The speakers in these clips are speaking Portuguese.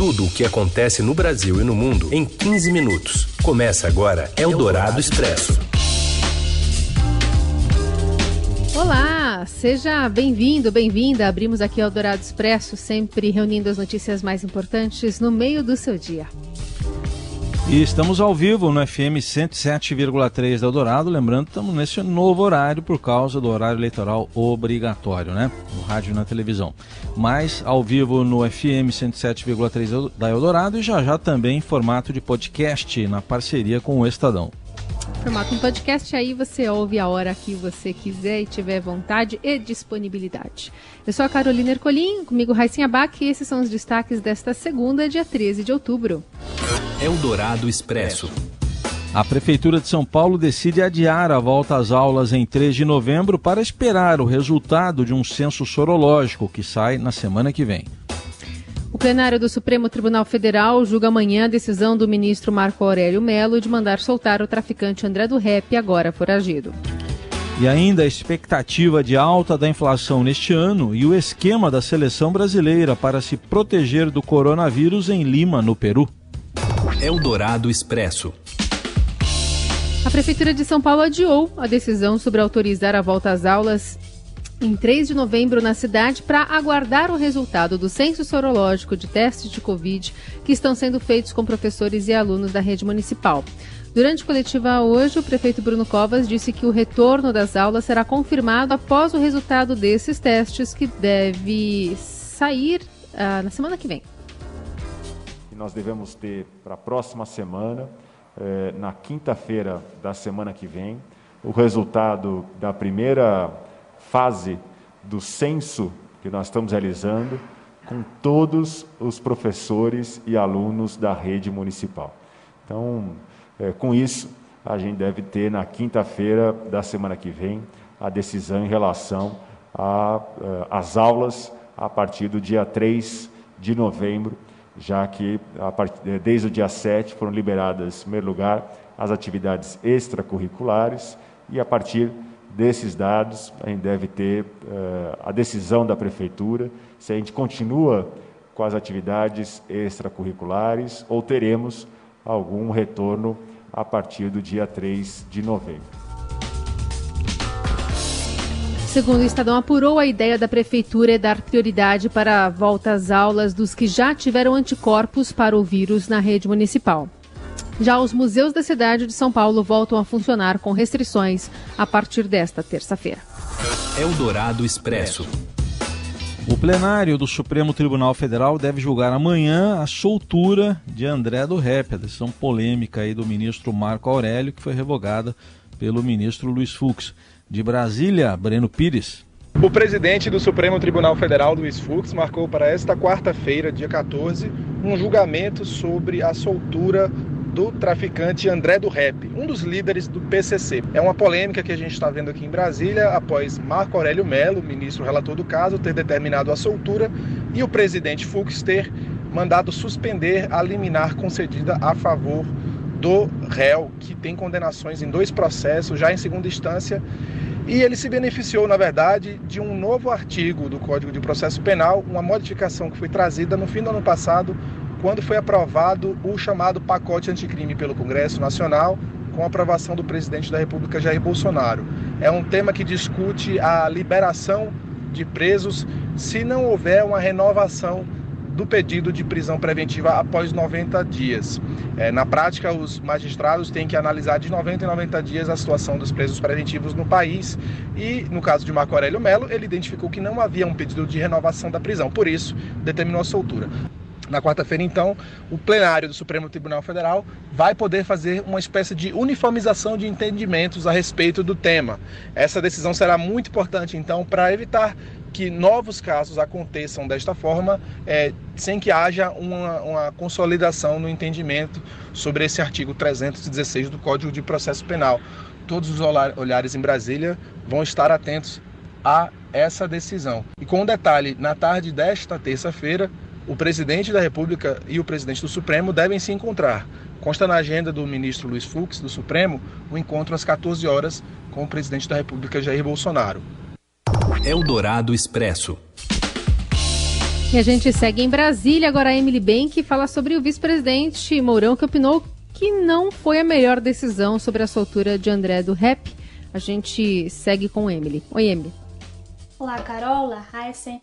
tudo o que acontece no Brasil e no mundo em 15 minutos. Começa agora Eldorado Expresso. Olá, seja bem-vindo, bem-vinda. Abrimos aqui Eldorado Expresso, sempre reunindo as notícias mais importantes no meio do seu dia. E estamos ao vivo no FM 107,3 da Eldorado. Lembrando, estamos nesse novo horário por causa do horário eleitoral obrigatório, né? No rádio e na televisão. Mas ao vivo no FM 107,3 da Eldorado e já já também em formato de podcast na parceria com o Estadão. Formato um podcast, aí você ouve a hora que você quiser e tiver vontade e disponibilidade. Eu sou a Carolina Ercolim, comigo Raicinha Bach e esses são os destaques desta segunda, dia 13 de outubro. Eldorado Expresso. A Prefeitura de São Paulo decide adiar a volta às aulas em 3 de novembro para esperar o resultado de um censo sorológico que sai na semana que vem. O plenário do Supremo Tribunal Federal julga amanhã a decisão do ministro Marco Aurélio Melo de mandar soltar o traficante André do Rep, agora foragido. E ainda a expectativa de alta da inflação neste ano e o esquema da seleção brasileira para se proteger do coronavírus em Lima, no Peru. Eldorado Expresso. A Prefeitura de São Paulo adiou a decisão sobre autorizar a volta às aulas em 3 de novembro na cidade para aguardar o resultado do censo sorológico de testes de Covid que estão sendo feitos com professores e alunos da rede municipal. Durante coletiva hoje, o prefeito Bruno Covas disse que o retorno das aulas será confirmado após o resultado desses testes, que deve sair uh, na semana que vem. Nós devemos ter para a próxima semana, eh, na quinta-feira da semana que vem, o resultado da primeira fase do censo que nós estamos realizando com todos os professores e alunos da rede municipal. Então, é, com isso, a gente deve ter na quinta-feira da semana que vem a decisão em relação às é, aulas a partir do dia 3 de novembro, já que partir, desde o dia 7 foram liberadas, em primeiro lugar, as atividades extracurriculares e a partir desses dados, a gente deve ter uh, a decisão da prefeitura se a gente continua com as atividades extracurriculares ou teremos algum retorno a partir do dia 3 de novembro. Segundo o Estadão, apurou a ideia da Prefeitura é dar prioridade para a volta às aulas dos que já tiveram anticorpos para o vírus na rede municipal. Já os museus da cidade de São Paulo voltam a funcionar com restrições a partir desta terça-feira. Eldorado Expresso. O plenário do Supremo Tribunal Federal deve julgar amanhã a soltura de André do Rep, a decisão polêmica aí do ministro Marco Aurélio, que foi revogada pelo ministro Luiz Fux. De Brasília, Breno Pires. O presidente do Supremo Tribunal Federal, Luiz Fux, marcou para esta quarta-feira, dia 14, um julgamento sobre a soltura do traficante André do Rep, um dos líderes do PCC. É uma polêmica que a gente está vendo aqui em Brasília após Marco Aurélio Melo, ministro relator do caso, ter determinado a soltura e o presidente Fux ter mandado suspender a liminar concedida a favor do réu, que tem condenações em dois processos, já em segunda instância. E ele se beneficiou, na verdade, de um novo artigo do Código de Processo Penal, uma modificação que foi trazida no fim do ano passado quando foi aprovado o chamado pacote anticrime pelo Congresso Nacional, com a aprovação do presidente da República Jair Bolsonaro. É um tema que discute a liberação de presos se não houver uma renovação do pedido de prisão preventiva após 90 dias. É, na prática, os magistrados têm que analisar de 90 em 90 dias a situação dos presos preventivos no país e, no caso de Marco Aurélio Melo, ele identificou que não havia um pedido de renovação da prisão, por isso determinou a soltura. Na quarta-feira, então, o plenário do Supremo Tribunal Federal vai poder fazer uma espécie de uniformização de entendimentos a respeito do tema. Essa decisão será muito importante, então, para evitar que novos casos aconteçam desta forma, é, sem que haja uma, uma, consolidação no entendimento sobre esse artigo 316 do Código de Processo Penal. Todos os olhares em Brasília vão estar atentos a essa decisão. E com um detalhe, na tarde desta terça-feira, o presidente da República e o presidente do Supremo devem se encontrar. Consta na agenda do ministro Luiz Fux, do Supremo, o encontro às 14 horas com o presidente da República, Jair Bolsonaro. Eldorado Expresso. E a gente segue em Brasília, agora a Emily Bank fala sobre o vice-presidente Mourão, que opinou que não foi a melhor decisão sobre a soltura de André do Rep. A gente segue com Emily. Oi, Emily. Olá, Carol, olá, Heisen.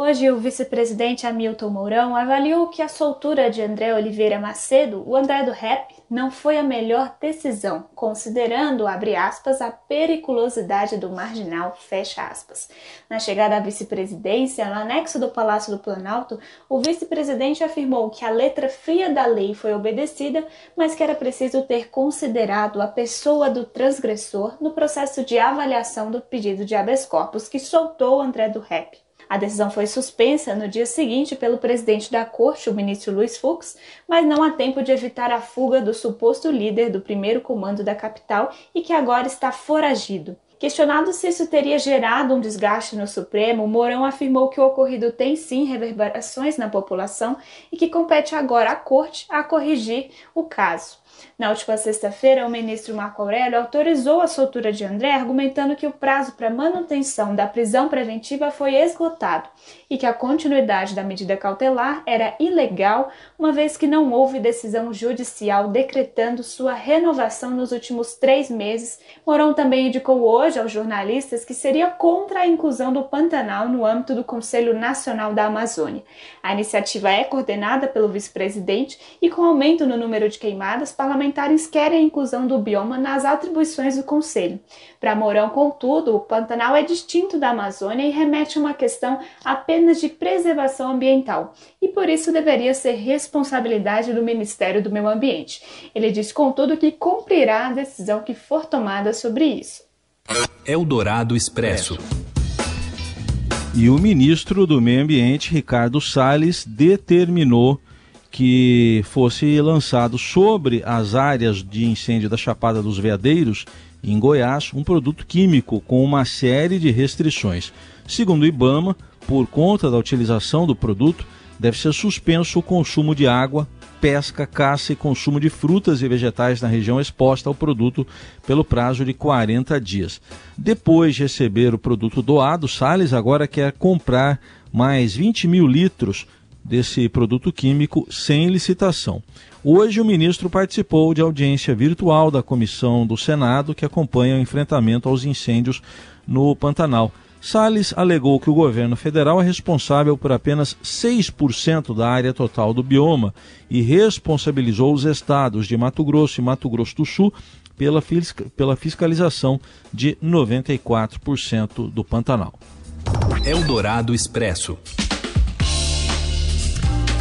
Hoje, o vice-presidente Hamilton Mourão avaliou que a soltura de André Oliveira Macedo, o André do Rep, não foi a melhor decisão, considerando, aspas, a periculosidade do marginal. Na chegada à vice-presidência, no anexo do Palácio do Planalto, o vice-presidente afirmou que a letra fria da lei foi obedecida, mas que era preciso ter considerado a pessoa do transgressor no processo de avaliação do pedido de habeas corpus que soltou André do Rep. A decisão foi suspensa no dia seguinte pelo presidente da corte, o ministro Luiz Fux, mas não há tempo de evitar a fuga do suposto líder do primeiro comando da capital e que agora está foragido. Questionado se isso teria gerado um desgaste no Supremo, Mourão afirmou que o ocorrido tem sim reverberações na população e que compete agora à Corte a corrigir o caso. Na última sexta-feira, o ministro Marco Aurélio autorizou a soltura de André, argumentando que o prazo para manutenção da prisão preventiva foi esgotado e que a continuidade da medida cautelar era ilegal, uma vez que não houve decisão judicial decretando sua renovação nos últimos três meses. Mourão também indicou hoje aos jornalistas que seria contra a inclusão do Pantanal no âmbito do Conselho Nacional da Amazônia. A iniciativa é coordenada pelo vice-presidente e, com aumento no número de queimadas, parlamentares querem a inclusão do bioma nas atribuições do Conselho. Para Mourão, contudo, o Pantanal é distinto da Amazônia e remete a uma questão apenas de preservação ambiental, e por isso deveria ser responsabilidade do Ministério do Meio Ambiente. Ele diz, contudo, que cumprirá a decisão que for tomada sobre isso. Eldorado Expresso. E o ministro do Meio Ambiente, Ricardo Salles, determinou que fosse lançado sobre as áreas de incêndio da Chapada dos Veadeiros, em Goiás, um produto químico com uma série de restrições. Segundo o Ibama, por conta da utilização do produto, deve ser suspenso o consumo de água, pesca, caça e consumo de frutas e vegetais na região exposta ao produto pelo prazo de 40 dias. Depois de receber o produto doado, Salles agora quer comprar mais 20 mil litros desse produto químico sem licitação. Hoje, o ministro participou de audiência virtual da comissão do Senado que acompanha o enfrentamento aos incêndios no Pantanal. Salles alegou que o governo federal é responsável por apenas 6% da área total do bioma e responsabilizou os estados de Mato Grosso e Mato Grosso do Sul pela, pela fiscalização de 94% do Pantanal. Eldorado Expresso.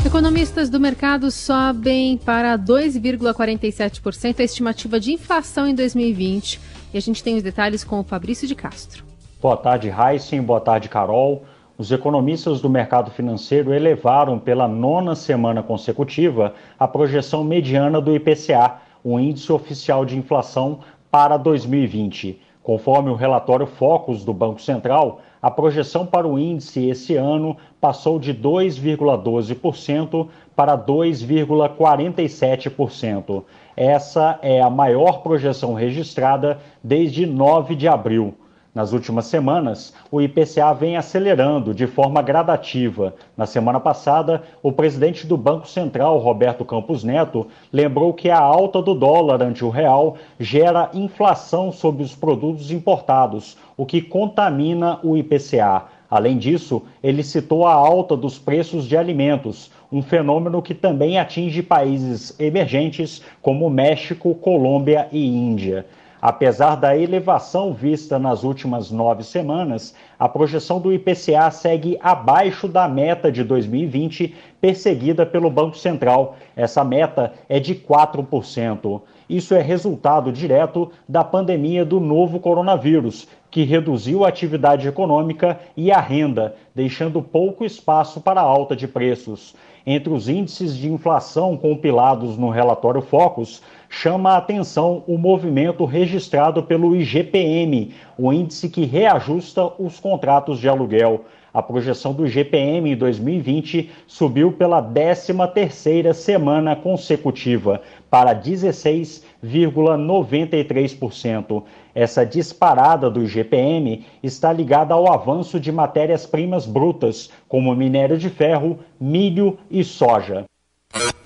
Economistas do mercado sobem para 2,47% a estimativa de inflação em 2020. E a gente tem os detalhes com o Fabrício de Castro. Boa tarde, Heisen. Boa tarde, Carol. Os economistas do mercado financeiro elevaram pela nona semana consecutiva a projeção mediana do IPCA, o índice oficial de inflação, para 2020. Conforme o relatório Focus do Banco Central, a projeção para o índice esse ano passou de 2,12% para 2,47%. Essa é a maior projeção registrada desde 9 de abril. Nas últimas semanas, o IPCA vem acelerando de forma gradativa. Na semana passada, o presidente do Banco Central, Roberto Campos Neto, lembrou que a alta do dólar ante o real gera inflação sobre os produtos importados, o que contamina o IPCA. Além disso, ele citou a alta dos preços de alimentos, um fenômeno que também atinge países emergentes como México, Colômbia e Índia. Apesar da elevação vista nas últimas nove semanas, a projeção do IPCA segue abaixo da meta de 2020 perseguida pelo Banco Central. Essa meta é de 4%. Isso é resultado direto da pandemia do novo coronavírus, que reduziu a atividade econômica e a renda, deixando pouco espaço para a alta de preços. Entre os índices de inflação compilados no relatório Focus, chama a atenção o movimento registrado pelo IGPM, o índice que reajusta os contratos de aluguel. A projeção do GPM em 2020 subiu pela 13ª semana consecutiva para 16,93%. Essa disparada do GPM está ligada ao avanço de matérias-primas brutas, como minério de ferro, milho e soja.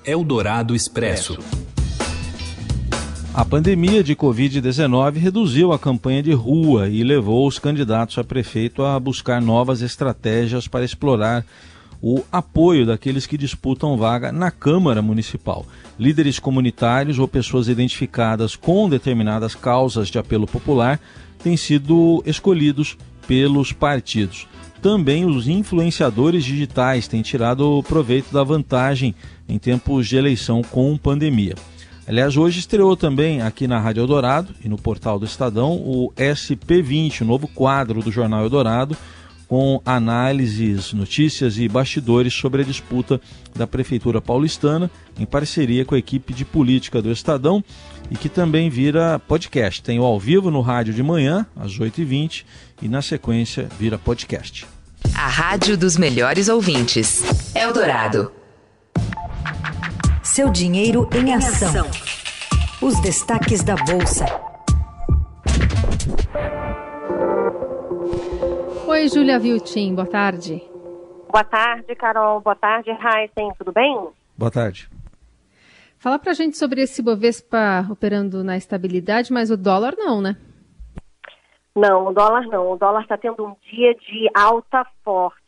Eldorado Expresso. A pandemia de Covid-19 reduziu a campanha de rua e levou os candidatos a prefeito a buscar novas estratégias para explorar o apoio daqueles que disputam vaga na Câmara Municipal. Líderes comunitários ou pessoas identificadas com determinadas causas de apelo popular têm sido escolhidos pelos partidos. Também os influenciadores digitais têm tirado proveito da vantagem em tempos de eleição com pandemia. Aliás, hoje estreou também aqui na Rádio Eldorado e no portal do Estadão o SP20, o novo quadro do Jornal Eldorado, com análises, notícias e bastidores sobre a disputa da Prefeitura Paulistana, em parceria com a equipe de política do Estadão, e que também vira podcast. Tem o ao vivo no rádio de manhã, às 8h20, e na sequência vira podcast. A Rádio dos Melhores Ouvintes. Eldorado. Seu dinheiro em ação. Os destaques da Bolsa. Oi, Júlia Viltin, boa tarde. Boa tarde, Carol. Boa tarde, Heisen. Tudo bem? Boa tarde. Fala pra gente sobre esse Bovespa operando na estabilidade, mas o dólar não, né? Não, o dólar não. O dólar está tendo um dia de alta forte.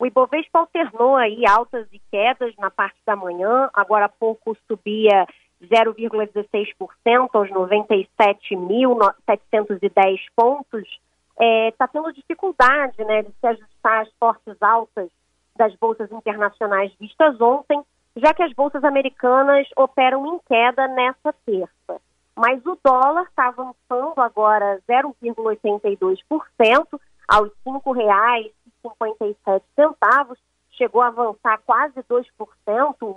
O Ibovespa alternou aí altas e quedas na parte da manhã. Agora há pouco subia 0,16% aos 97.710 pontos está é, tá tendo dificuldade né, de se ajustar às fortes altas das bolsas internacionais vistas ontem, já que as bolsas americanas operam em queda nessa terça. Mas o dólar está avançando agora 0,82% aos R$ 5,57. Chegou a avançar quase 2%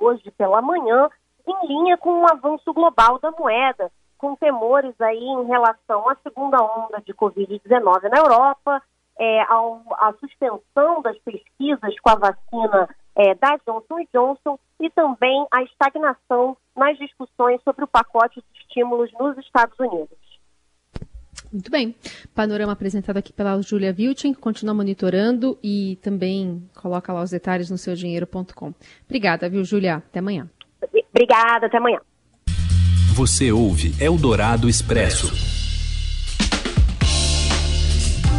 hoje pela manhã, em linha com o avanço global da moeda, com temores aí em relação à segunda onda de Covid-19 na Europa, é, ao, à suspensão das pesquisas com a vacina é, da Johnson Johnson e também a estagnação nas discussões sobre o pacote de estímulos nos Estados Unidos. Muito bem. Panorama apresentado aqui pela Julia que continua monitorando e também coloca lá os detalhes no seudinheiro.com. Obrigada, viu, Julia? Até amanhã. Obrigada, até amanhã. Você ouve Eldorado Expresso.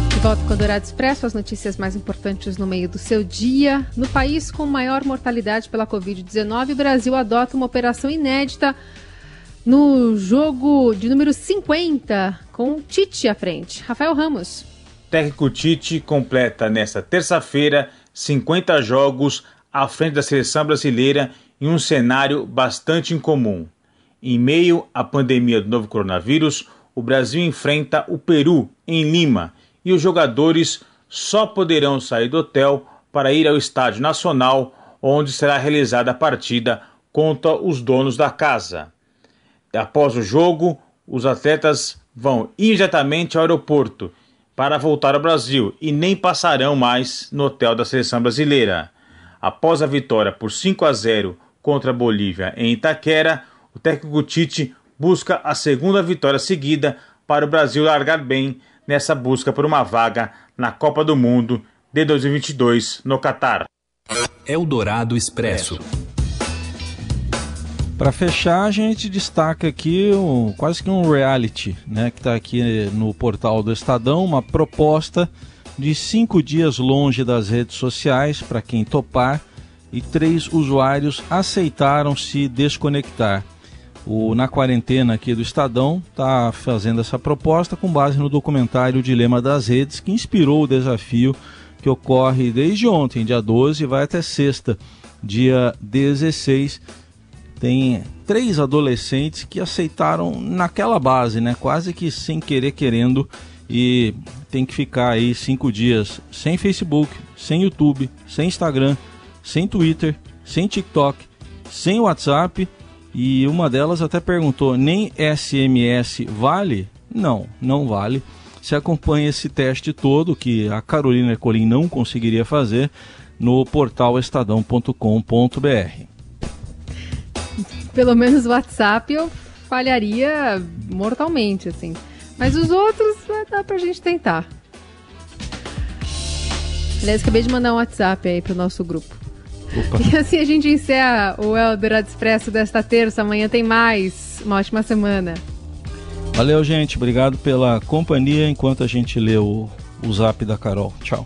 De volta com o Eldorado Expresso, as notícias mais importantes no meio do seu dia. No país com maior mortalidade pela Covid-19, o Brasil adota uma operação inédita no jogo de número 50, com Tite à frente. Rafael Ramos. Técnico Tite completa nesta terça-feira 50 jogos à frente da seleção brasileira em um cenário bastante incomum. Em meio à pandemia do novo coronavírus, o Brasil enfrenta o Peru, em Lima, e os jogadores só poderão sair do hotel para ir ao Estádio Nacional, onde será realizada a partida contra os donos da casa. Após o jogo, os atletas vão imediatamente ao aeroporto para voltar ao Brasil e nem passarão mais no hotel da seleção brasileira. Após a vitória por 5 a 0 contra a Bolívia em Itaquera, o técnico Tite busca a segunda vitória seguida para o Brasil largar bem nessa busca por uma vaga na Copa do Mundo de 2022 no Catar. Eldorado Expresso. Para fechar, a gente destaca aqui um, quase que um reality, né, que está aqui no portal do Estadão, uma proposta de cinco dias longe das redes sociais para quem topar e três usuários aceitaram se desconectar. O Na Quarentena aqui do Estadão está fazendo essa proposta com base no documentário O Dilema das Redes, que inspirou o desafio que ocorre desde ontem, dia 12, e vai até sexta, dia 16. Tem três adolescentes que aceitaram naquela base, né? Quase que sem querer querendo e tem que ficar aí cinco dias sem Facebook, sem YouTube, sem Instagram, sem Twitter, sem TikTok, sem WhatsApp e uma delas até perguntou: nem SMS vale? Não, não vale. você acompanha esse teste todo que a Carolina Ercolim não conseguiria fazer no portal estadão.com.br. Pelo menos o WhatsApp eu falharia mortalmente, assim. Mas os outros dá pra gente tentar. Aliás, acabei de mandar um WhatsApp aí pro nosso grupo. Opa. E assim a gente encerra o Eldorado Expresso desta terça. Amanhã tem mais. Uma ótima semana. Valeu, gente. Obrigado pela companhia enquanto a gente lê o, o zap da Carol. Tchau.